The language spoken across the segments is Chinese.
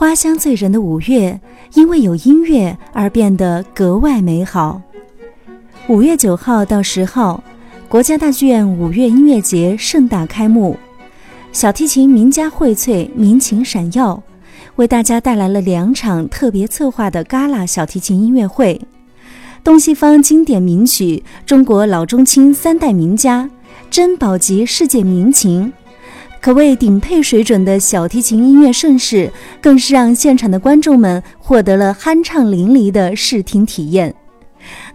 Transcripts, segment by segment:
花香醉人的五月，因为有音乐而变得格外美好。五月九号到十号，国家大剧院五月音乐节盛大开幕，小提琴名家荟萃，民情闪耀，为大家带来了两场特别策划的旮旯小提琴音乐会，东西方经典名曲，中国老中青三代名家，珍宝级世界名琴。可谓顶配水准的小提琴音乐盛世，更是让现场的观众们获得了酣畅淋漓的视听体验。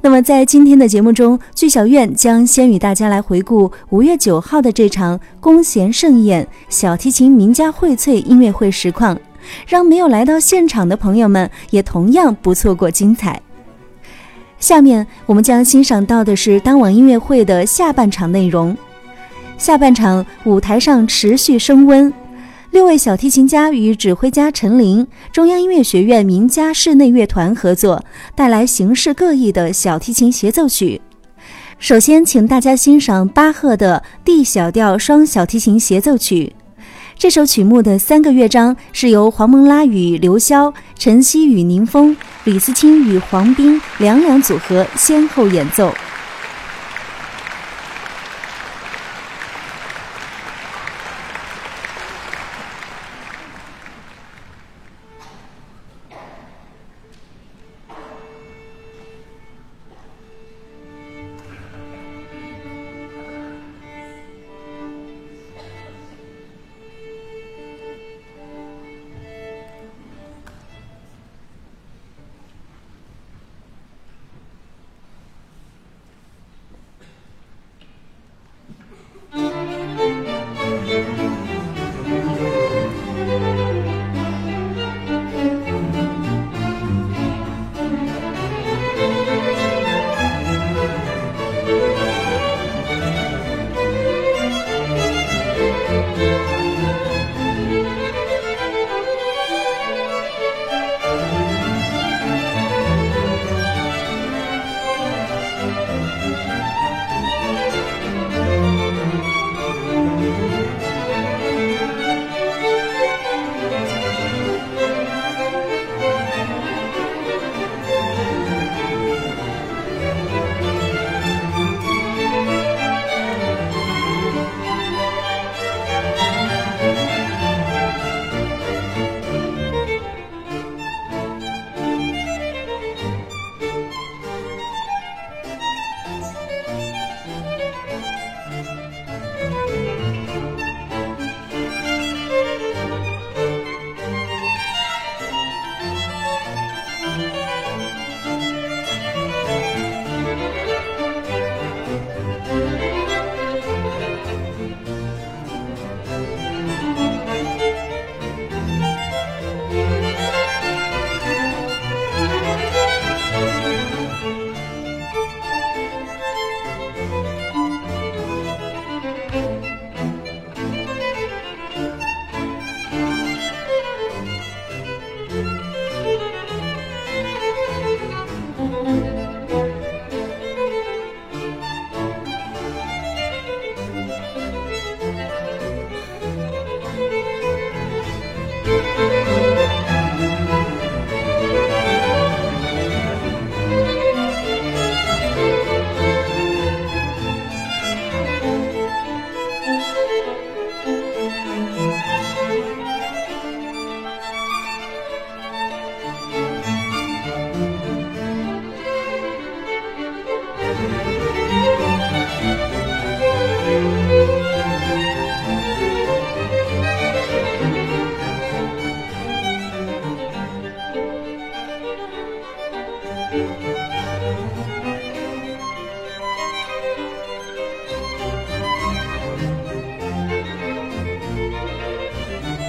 那么，在今天的节目中，剧小院将先与大家来回顾五月九号的这场弓弦盛宴小提琴名家荟萃音乐会实况，让没有来到现场的朋友们也同样不错过精彩。下面我们将欣赏到的是当晚音乐会的下半场内容。下半场舞台上持续升温，六位小提琴家与指挥家陈琳、中央音乐学院名家室内乐团合作，带来形式各异的小提琴协奏曲。首先，请大家欣赏巴赫的 D 小调双小提琴协奏曲。这首曲目的三个乐章是由黄蒙拉与刘潇、陈曦与宁峰、李思清与黄斌两两组合先后演奏。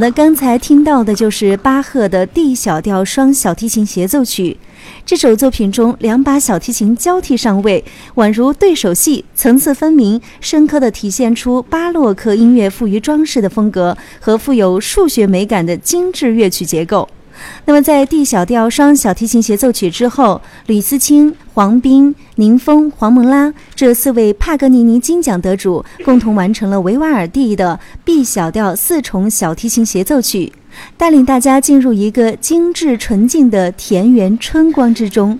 那，刚才听到的就是巴赫的 D 小调双小提琴协奏曲。这首作品中，两把小提琴交替上位，宛如对手戏，层次分明，深刻地体现出巴洛克音乐富于装饰的风格和富有数学美感的精致乐曲结构。那么，在 D 小调双小提琴协奏曲之后，吕思清、黄斌、宁峰、黄蒙拉这四位帕格尼尼金奖得主共同完成了维瓦尔第的 B 小调四重小提琴协奏曲，带领大家进入一个精致纯净的田园春光之中。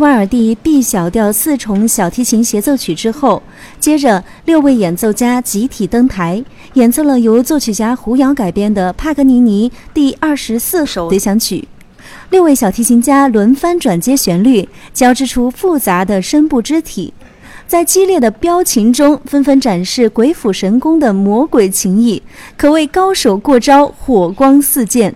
瓦尔第 B 小调四重小提琴协奏曲之后，接着六位演奏家集体登台，演奏了由作曲家胡瑶改编的帕格尼尼第二十四首随想曲。六位小提琴家轮番转接旋律，交织出复杂的声部肢体，在激烈的飙琴中纷纷展示鬼斧神工的魔鬼琴艺，可谓高手过招，火光四溅。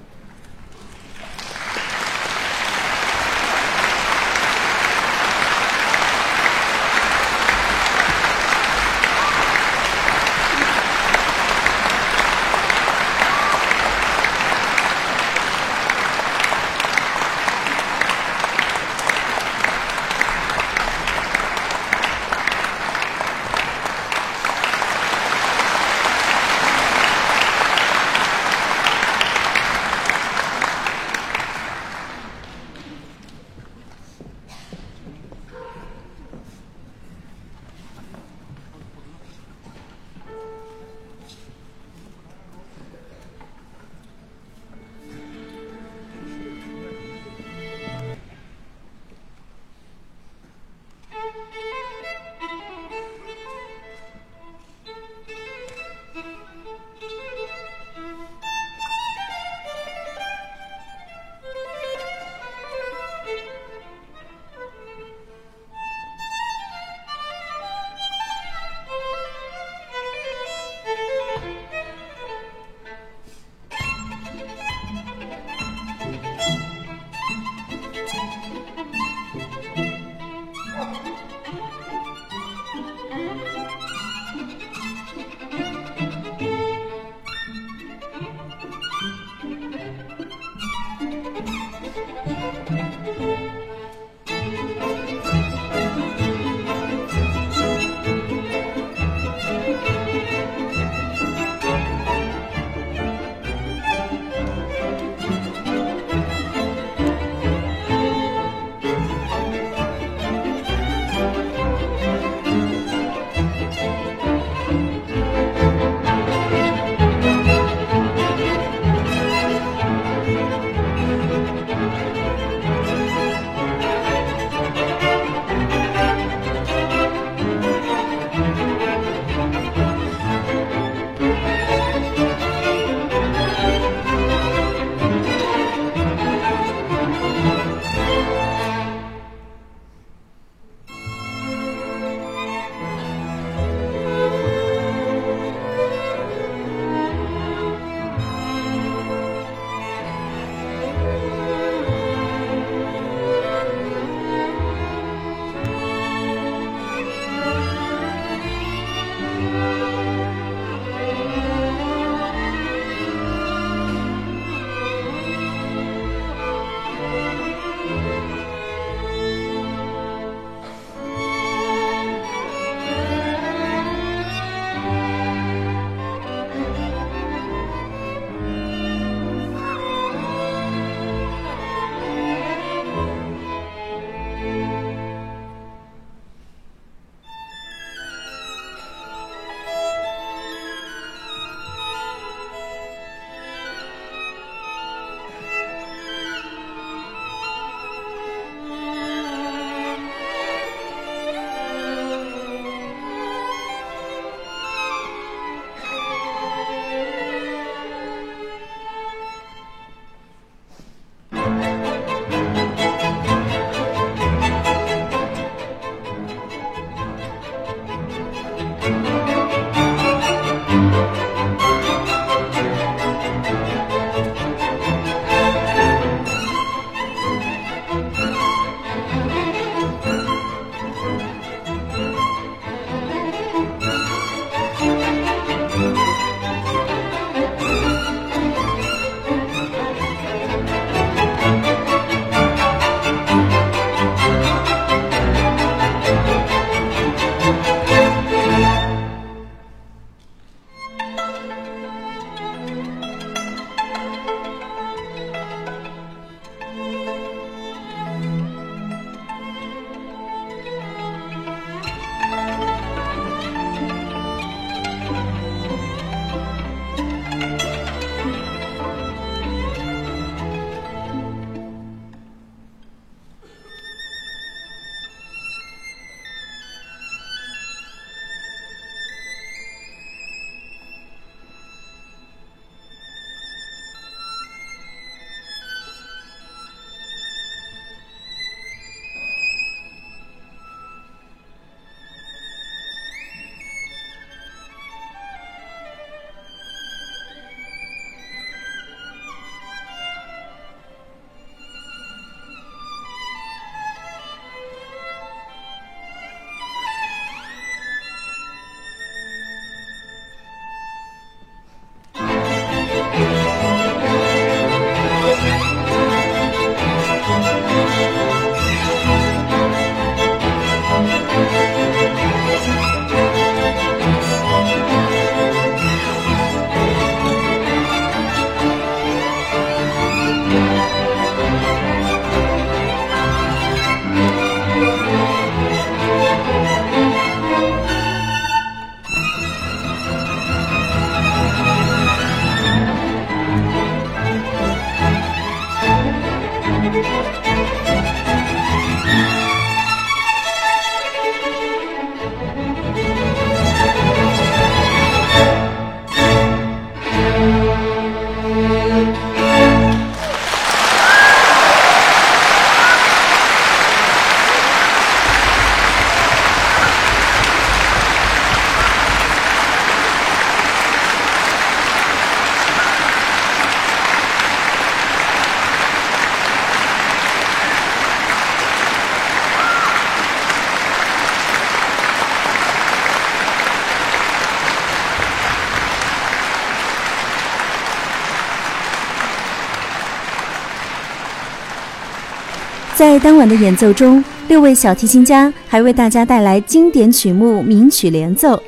在当晚的演奏中，六位小提琴家还为大家带来经典曲目名曲联奏。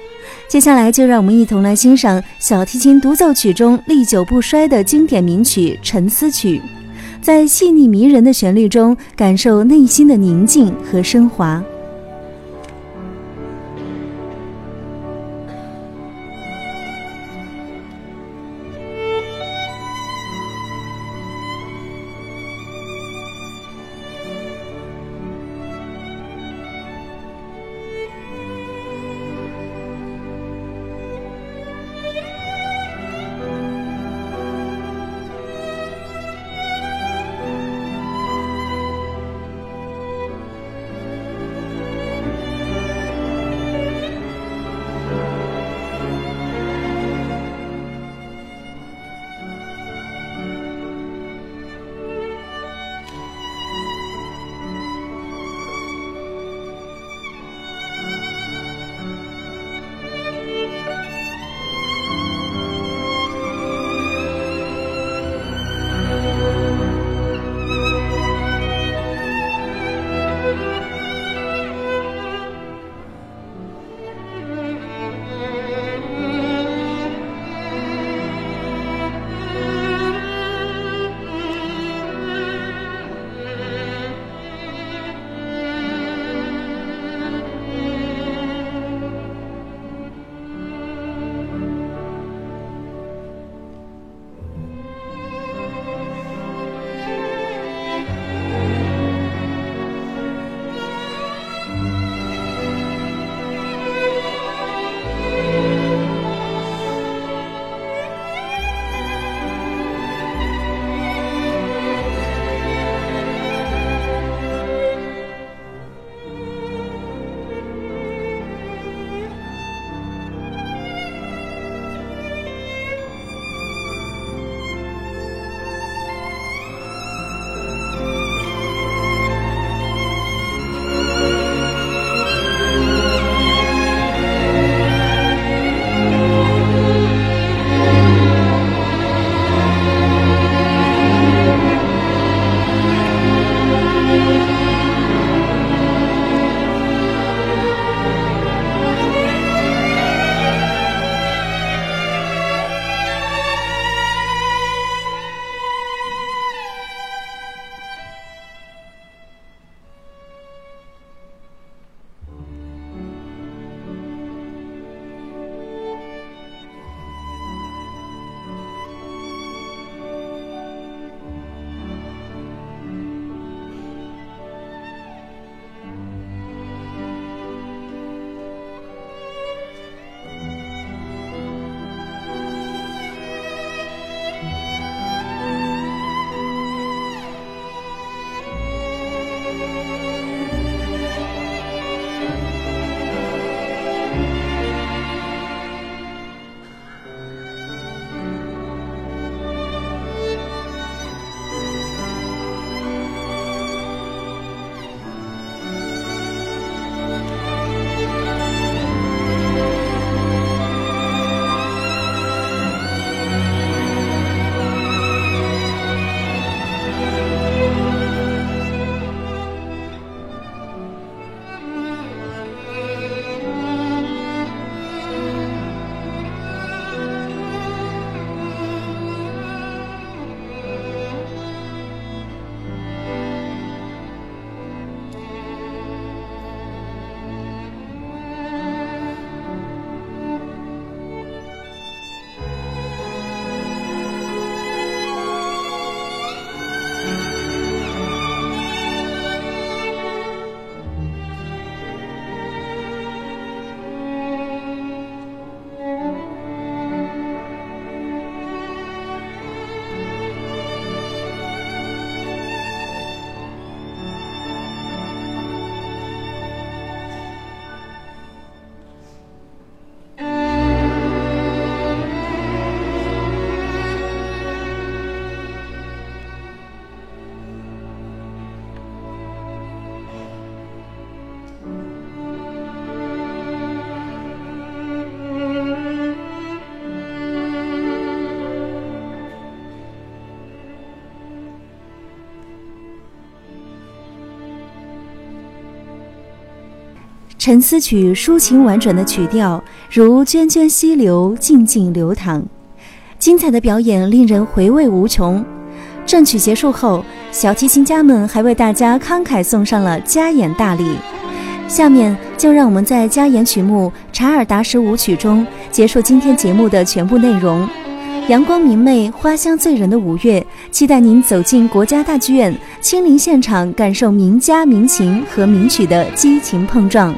接下来，就让我们一同来欣赏小提琴独奏曲中历久不衰的经典名曲《沉思曲》，在细腻迷人的旋律中，感受内心的宁静和升华。沉思曲抒情婉转的曲调，如涓涓溪流，静静流淌。精彩的表演令人回味无穷。正曲结束后，小提琴家们还为大家慷慨送上了加演大礼。下面就让我们在加演曲目《查尔达什舞曲》中结束今天节目的全部内容。阳光明媚、花香醉人的五月，期待您走进国家大剧院，亲临现场，感受名家名琴和名曲的激情碰撞。